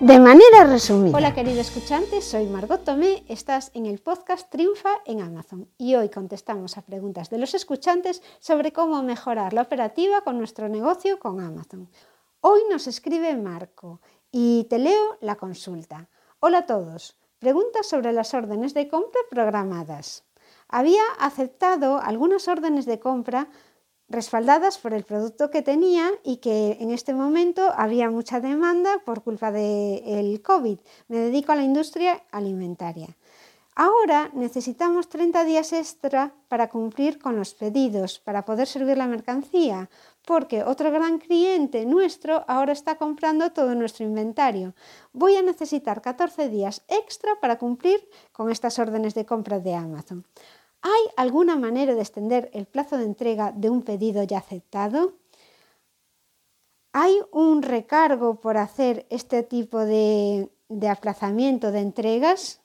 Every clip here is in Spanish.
de manera resumida. Hola querido escuchante, soy Margot Tomé, estás en el podcast Triunfa en Amazon y hoy contestamos a preguntas de los escuchantes sobre cómo mejorar la operativa con nuestro negocio con Amazon. Hoy nos escribe Marco y te leo la consulta. Hola a todos, preguntas sobre las órdenes de compra programadas. Había aceptado algunas órdenes de compra respaldadas por el producto que tenía y que en este momento había mucha demanda por culpa del COVID. Me dedico a la industria alimentaria. Ahora necesitamos 30 días extra para cumplir con los pedidos, para poder servir la mercancía, porque otro gran cliente nuestro ahora está comprando todo nuestro inventario. Voy a necesitar 14 días extra para cumplir con estas órdenes de compra de Amazon. ¿Hay alguna manera de extender el plazo de entrega de un pedido ya aceptado? ¿Hay un recargo por hacer este tipo de, aplazamiento de entregas?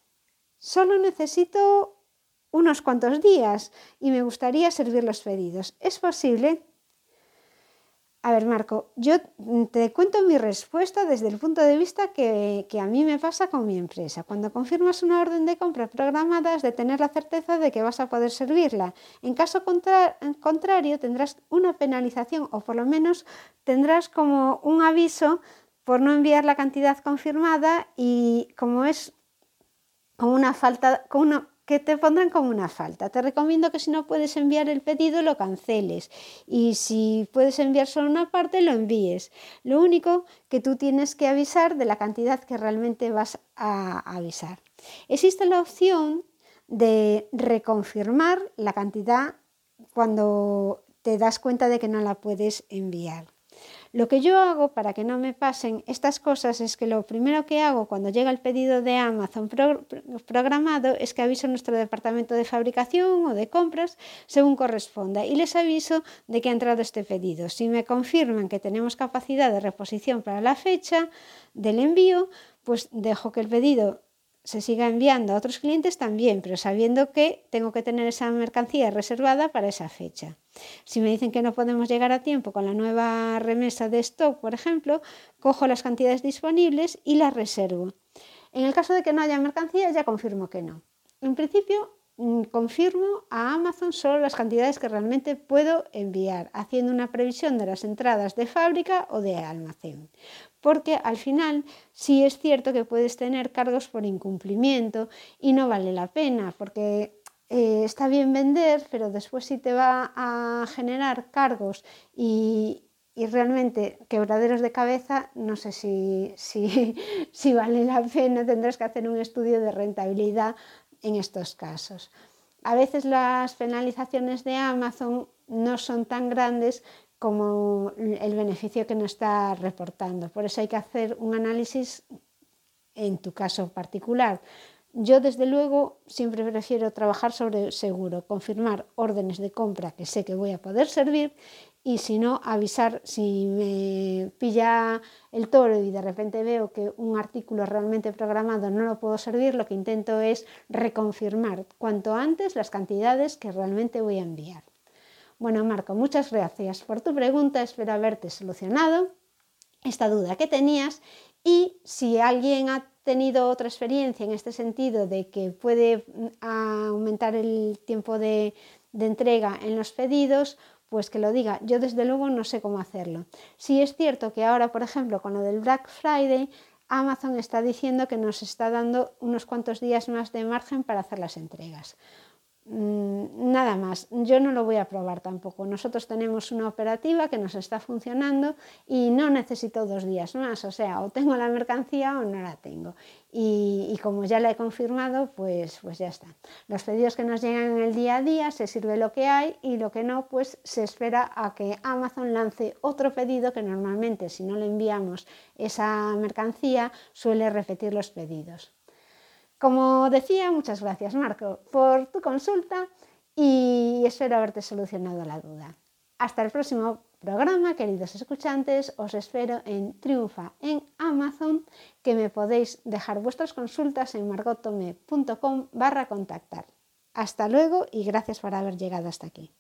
Solo necesito unos cuantos días y me gustaría servir los pedidos. ¿Es posible? A ver, Marco, yo te cuento mi respuesta desde el punto de vista que, a mí me pasa con mi empresa. Cuando confirmas una orden de compra programada es de tener la certeza de que vas a poder servirla. En caso contrario, tendrás una penalización o por lo menos tendrás como un aviso por no enviar la cantidad confirmada y como es como una falta, con una que te pondrán como una falta. Te recomiendo que si no puedes enviar el pedido lo canceles y si puedes enviar solo una parte lo envíes. Lo único que tú tienes que avisar de la cantidad que realmente vas a avisar. Existe la opción de reconfirmar la cantidad cuando te das cuenta de que no la puedes enviar. Lo que yo hago para que no me pasen estas cosas es que lo primero que hago cuando llega el pedido de Amazon programado es que aviso a nuestro departamento de fabricación o de compras según corresponda y les aviso de que ha entrado este pedido. Si me confirman que tenemos capacidad de reposición para la fecha del envío, pues dejo que el pedido se siga enviando a otros clientes también, pero sabiendo que tengo que tener esa mercancía reservada para esa fecha. Si me dicen que no podemos llegar a tiempo con la nueva remesa de stock, por ejemplo, cojo las cantidades disponibles y las reservo. En el caso de que no haya mercancía, ya confirmo que no. En principio, confirmo a Amazon solo las cantidades que realmente puedo enviar, haciendo una previsión de las entradas de fábrica o de almacén. Porque al final sí es cierto que puedes tener cargos por incumplimiento y no vale la pena, porque eh, está bien vender, pero después sí te va a generar cargos y, realmente quebraderos de cabeza, no sé si, si vale la pena, tendrás que hacer un estudio de rentabilidad en estos casos. A veces las penalizaciones de Amazon no son tan grandes como el beneficio que nos está reportando. Por eso hay que hacer un análisis en tu caso particular. Yo, desde luego, siempre prefiero trabajar sobre seguro, confirmar órdenes de compra que sé que voy a poder servir y si no, avisar si me pilla el toro y de repente veo que un artículo realmente programado no lo puedo servir, lo que intento es reconfirmar cuanto antes las cantidades que realmente voy a enviar. Bueno, Marco, muchas gracias por tu pregunta. Espero haberte solucionado esta duda que tenías y si alguien ha tenido otra experiencia en este sentido de que puede mm, aumentar el tiempo de, entrega en los pedidos, pues que lo diga. Yo desde luego no sé cómo hacerlo. Sí es cierto que ahora, por ejemplo, con lo del Black Friday, Amazon está diciendo que nos está dando unos cuantos días más de margen para hacer las entregas. Mm, nada más, yo no lo voy a probar tampoco. Nosotros tenemos una operativa que nos está funcionando y no necesito dos días más, o sea, o tengo la mercancía o no la tengo. Y, como ya la he confirmado, pues, pues ya está. Los pedidos que nos llegan en el día a día se sirve lo que hay y lo que no, pues se espera a que Amazon lance otro pedido que normalmente si no le enviamos esa mercancía suele repetir los pedidos. Como decía, muchas gracias Marco por tu consulta y espero haberte solucionado la duda. Hasta el próximo programa, queridos escuchantes, os espero en Triunfa en Amazon, que me podéis dejar vuestras consultas en margotome.com barra contactar. Hasta luego y gracias por haber llegado hasta aquí.